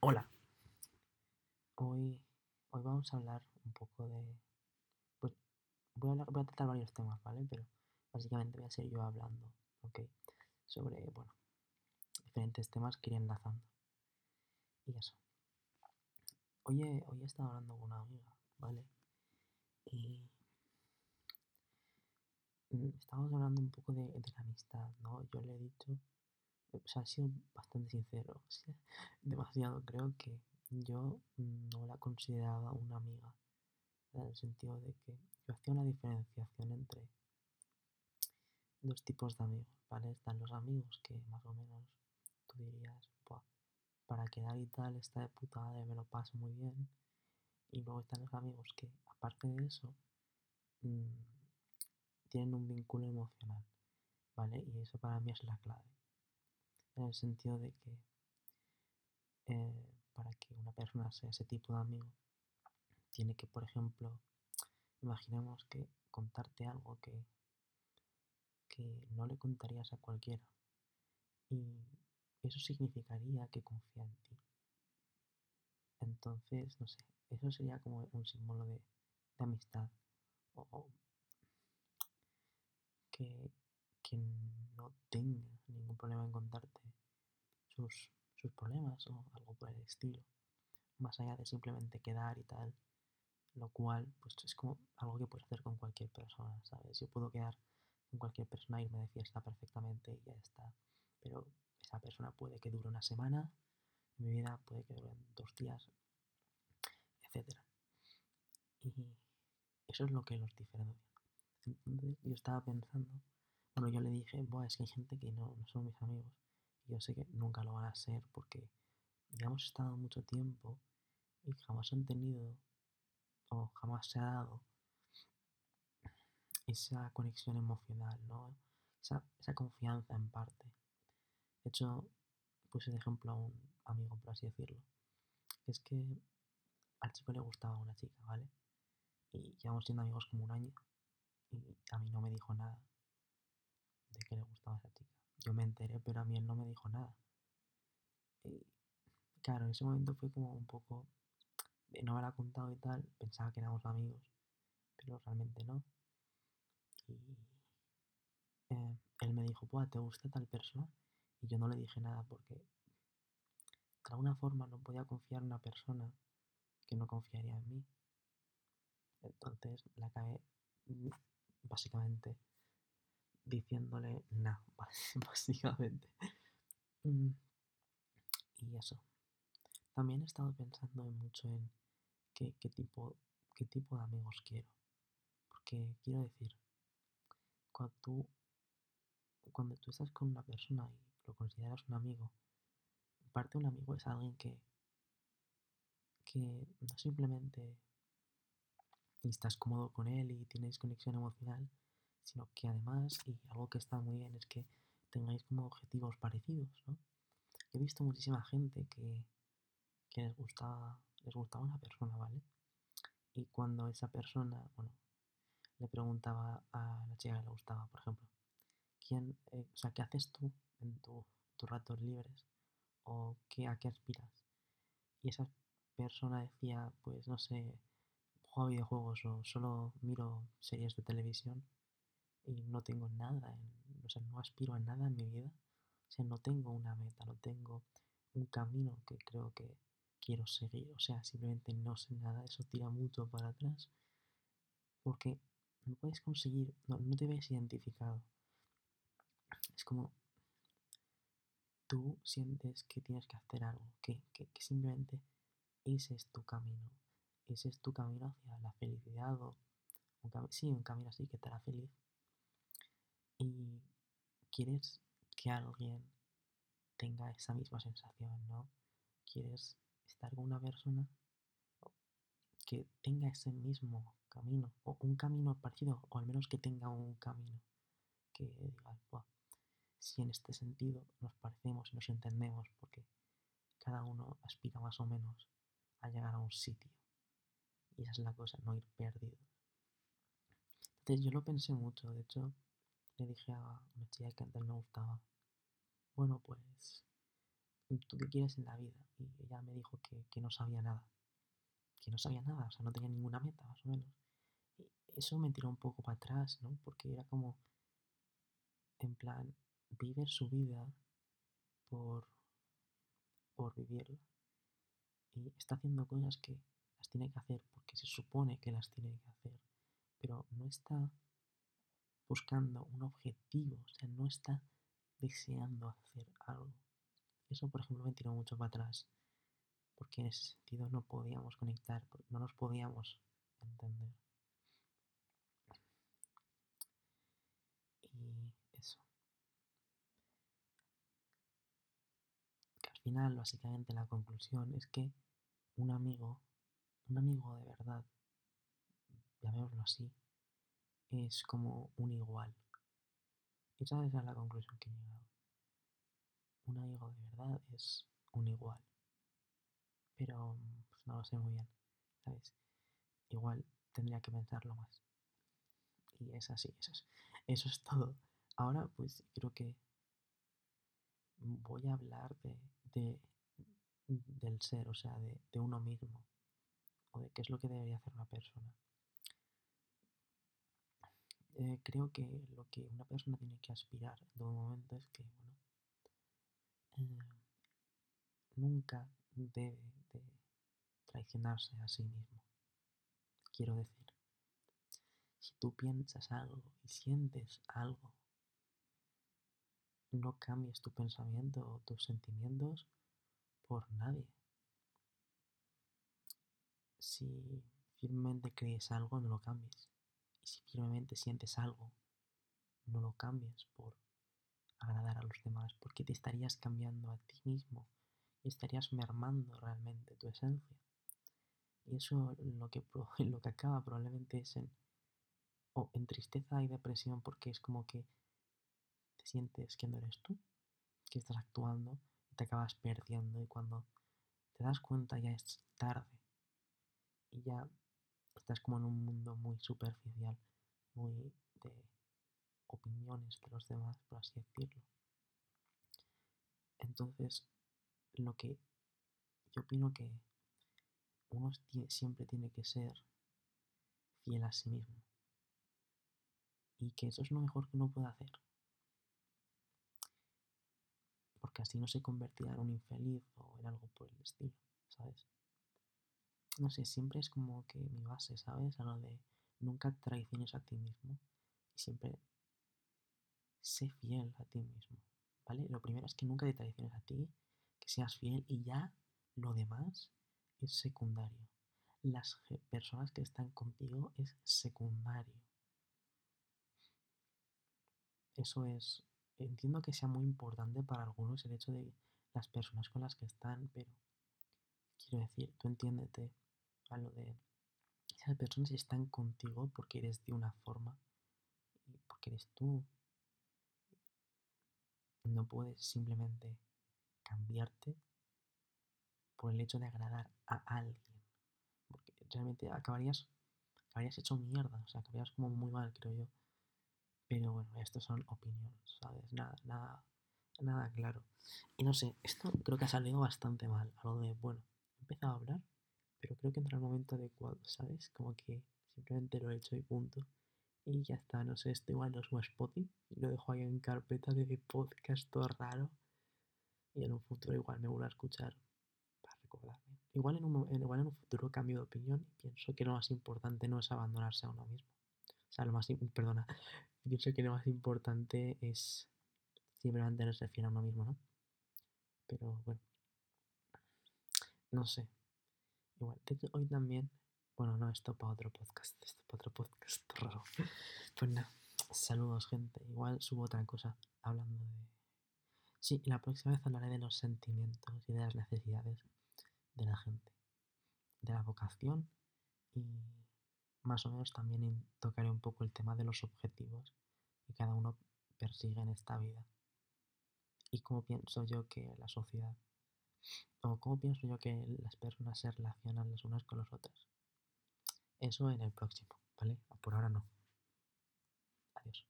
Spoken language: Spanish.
Hola, hoy, hoy vamos a hablar un poco de... Pues voy a, tratar varios temas, ¿vale? Pero básicamente voy a ser yo hablando, ¿ok? Sobre, bueno, diferentes temas que iré enlazando. Y eso. Hoy he, hoy he estado hablando con una amiga, ¿vale? Y estábamos hablando un poco de la amistad, ¿no? Yo le he dicho, o sea, he sido bastante sincero, demasiado creo que yo no la consideraba una amiga, en el sentido de que yo hacía una diferenciación entre dos tipos de amigos, ¿vale? Están los amigos que más o menos tú dirías, para quedar y tal está de putada y me lo paso muy bien. Y luego están los amigos que, aparte de eso, mmm, tienen un vínculo emocional, ¿vale? Y eso para mí es la clave. En el sentido de que eh, para que una persona sea ese tipo de amigo, tiene que, por ejemplo, imaginemos que contarte algo que, que no le contarías a cualquiera. Y eso significaría que confía en ti. Entonces, no sé, eso sería como un símbolo de, amistad. O que, que no tenga ningún problema en contarte sus, sus problemas o algo por el estilo, más allá de simplemente quedar y tal, lo cual pues es como algo que puedes hacer con cualquier persona, ¿sabes? Yo puedo quedar con cualquier persona, irme de fiesta perfectamente y ya está, pero esa persona puede que dure una semana, en mi vida puede que dure dos días, etc. Y eso es lo que los diferencia. Entonces yo estaba pensando, bueno, yo le dije, Buah, es que hay gente que no, no son mis amigos, yo sé que nunca lo van a ser porque ya hemos estado mucho tiempo y jamás han tenido o jamás se ha dado esa conexión emocional, ¿no? Esa, esa confianza en parte. De hecho, puse de ejemplo a un amigo, por así decirlo. Es que al chico le gustaba una chica, ¿vale? Y llevamos siendo amigos como un año y a mí no me dijo nada de que le gustaba esa chica. Yo me enteré, pero a mí él no me dijo nada. Y claro, en ese momento fue como un poco de no me lo ha contado y tal, pensaba que éramos amigos, pero realmente no. Y eh, él me dijo, ¿te gusta tal persona? Y yo no le dije nada porque de alguna forma no podía confiar en una persona que no confiaría en mí. Entonces la cagué mm, básicamente diciéndole no, básicamente. Mm, y eso. También he estado pensando mucho en qué, qué, tipo, qué tipo de amigos quiero. Porque quiero decir, cuando tú, cuando tú estás con una persona y lo consideras un amigo, en parte un amigo es alguien que, que no simplemente estás cómodo con él y tienes conexión emocional, sino que además, y algo que está muy bien, es que tengáis como objetivos parecidos, ¿no? He visto muchísima gente que, que les gustaba, les gustaba una persona, ¿vale? Y cuando esa persona, bueno, le preguntaba a la chica que le gustaba, por ejemplo, ¿quién, eh, o sea, qué haces tú en tu, tus ratos libres? ¿O qué, a qué aspiras? Y esa persona decía, pues no sé, juego videojuegos o solo miro series de televisión y no tengo nada, o sea, no aspiro a nada en mi vida. O sea, no tengo una meta, no tengo un camino que creo que quiero seguir. O sea, simplemente no sé nada, eso tira mucho para atrás. Porque no puedes conseguir, no, no te ves identificado. Es como tú sientes que tienes que hacer algo, que, que, que simplemente ese es tu camino, ese es tu camino hacia la felicidad o un sí, un camino así que te hará feliz. Y quieres que alguien tenga esa misma sensación, ¿no? Quieres estar con una persona que tenga ese mismo camino, o un camino parecido, o al menos que tenga un camino que digas, si en este sentido nos parecemos y nos entendemos, porque cada uno aspira más o menos a llegar a un sitio. Y esa es la cosa, no ir perdido. Entonces yo lo pensé mucho, de hecho le dije a una chica que antes me gustaba, bueno pues ¿tú qué quieres en la vida? Y ella me dijo que, que no sabía nada, que no sabía nada, o sea, no tenía ninguna meta, más o menos. Y eso me tiró un poco para atrás, ¿no? Porque era como, en plan, vive su vida por, por vivirla. Y está haciendo cosas que las tiene que hacer porque se supone que las tiene que hacer, pero no está buscando un objetivo, o sea, no está deseando hacer algo. Eso, por ejemplo, me tiró mucho para atrás, porque en ese sentido no podíamos conectar, no nos podíamos entender. Y eso. Que al final, básicamente, la conclusión es que un amigo, un amigo de verdad, llamémoslo así, es como un igual. Esa es la conclusión que he llegado. Un amigo de verdad es un igual. Pero pues no lo sé muy bien, ¿sabes? Igual tendría que pensarlo más. Y es así, eso es, eso es todo. Ahora pues creo que voy a hablar de, de del ser, o sea, de, de uno mismo, o de qué es lo que debería hacer una persona. Eh, creo que lo que una persona tiene que aspirar en todo momento es que, bueno, eh, nunca debe de traicionarse a sí mismo. Quiero decir, si tú piensas algo y sientes algo, no cambies tu pensamiento o tus sentimientos por nadie. Si firmemente crees algo, no lo cambies. Y si firmemente sientes algo, no lo cambies por agradar a los demás, porque te estarías cambiando a ti mismo y estarías mermando realmente tu esencia. Y eso lo que, lo que acaba probablemente es en, o en tristeza y depresión porque es como que te sientes que no eres tú, que estás actuando y te acabas perdiendo y cuando te das cuenta ya es tarde y ya estás como en un mundo muy superficial, muy de opiniones de los demás, por así decirlo. Entonces, lo que yo opino que uno siempre tiene que ser fiel a sí mismo. Y que eso es lo mejor que uno puede hacer. Porque así no se convertirá en un infeliz o en algo por el estilo, ¿sabes? No sé, siempre es como que mi base, ¿sabes? A lo de nunca traiciones a ti mismo y siempre sé fiel a ti mismo, ¿vale? Lo primero es que nunca te traiciones a ti, que seas fiel y ya lo demás es secundario. Las personas que están contigo es secundario. Eso es, entiendo que sea muy importante para algunos el hecho de las personas con las que están, pero quiero decir, tú entiéndete a lo de esas personas están contigo porque eres de una forma y porque eres tú. No puedes simplemente cambiarte por el hecho de agradar a alguien. Porque realmente acabarías, acabarías hecho mierda, o sea, acabarías como muy mal, creo yo. Pero bueno, esto son opiniones, ¿sabes? Nada, nada, nada claro. Y no sé, esto creo que ha salido bastante mal. A lo de, bueno, he empezado a hablar pero creo que entra el momento adecuado, ¿sabes? Como que simplemente lo he hecho y punto. Y ya está, no sé, esto igual lo subo a Spotify y lo dejo ahí en carpeta de podcast todo raro. Y en un futuro igual me vuelvo a escuchar para recordarme. Igual en un, igual en un futuro cambio de opinión y pienso que lo más importante no es abandonarse a uno mismo. O sea, lo más, perdona, pienso que lo más importante es siempre mantenerse fiel a uno mismo, ¿no? Pero bueno, no sé, Igual, hoy también. Bueno, no, esto para otro podcast. Esto para otro podcast raro. Pues nada, saludos, gente. Igual subo otra cosa hablando de. Sí, la próxima vez hablaré de los sentimientos y de las necesidades de la gente, de la vocación y más o menos también tocaré un poco el tema de los objetivos que cada uno persigue en esta vida y cómo pienso yo que la sociedad o cómo pienso yo que las personas se relacionan las unas con las otras. Eso en el próximo, ¿vale? Por ahora no. Adiós.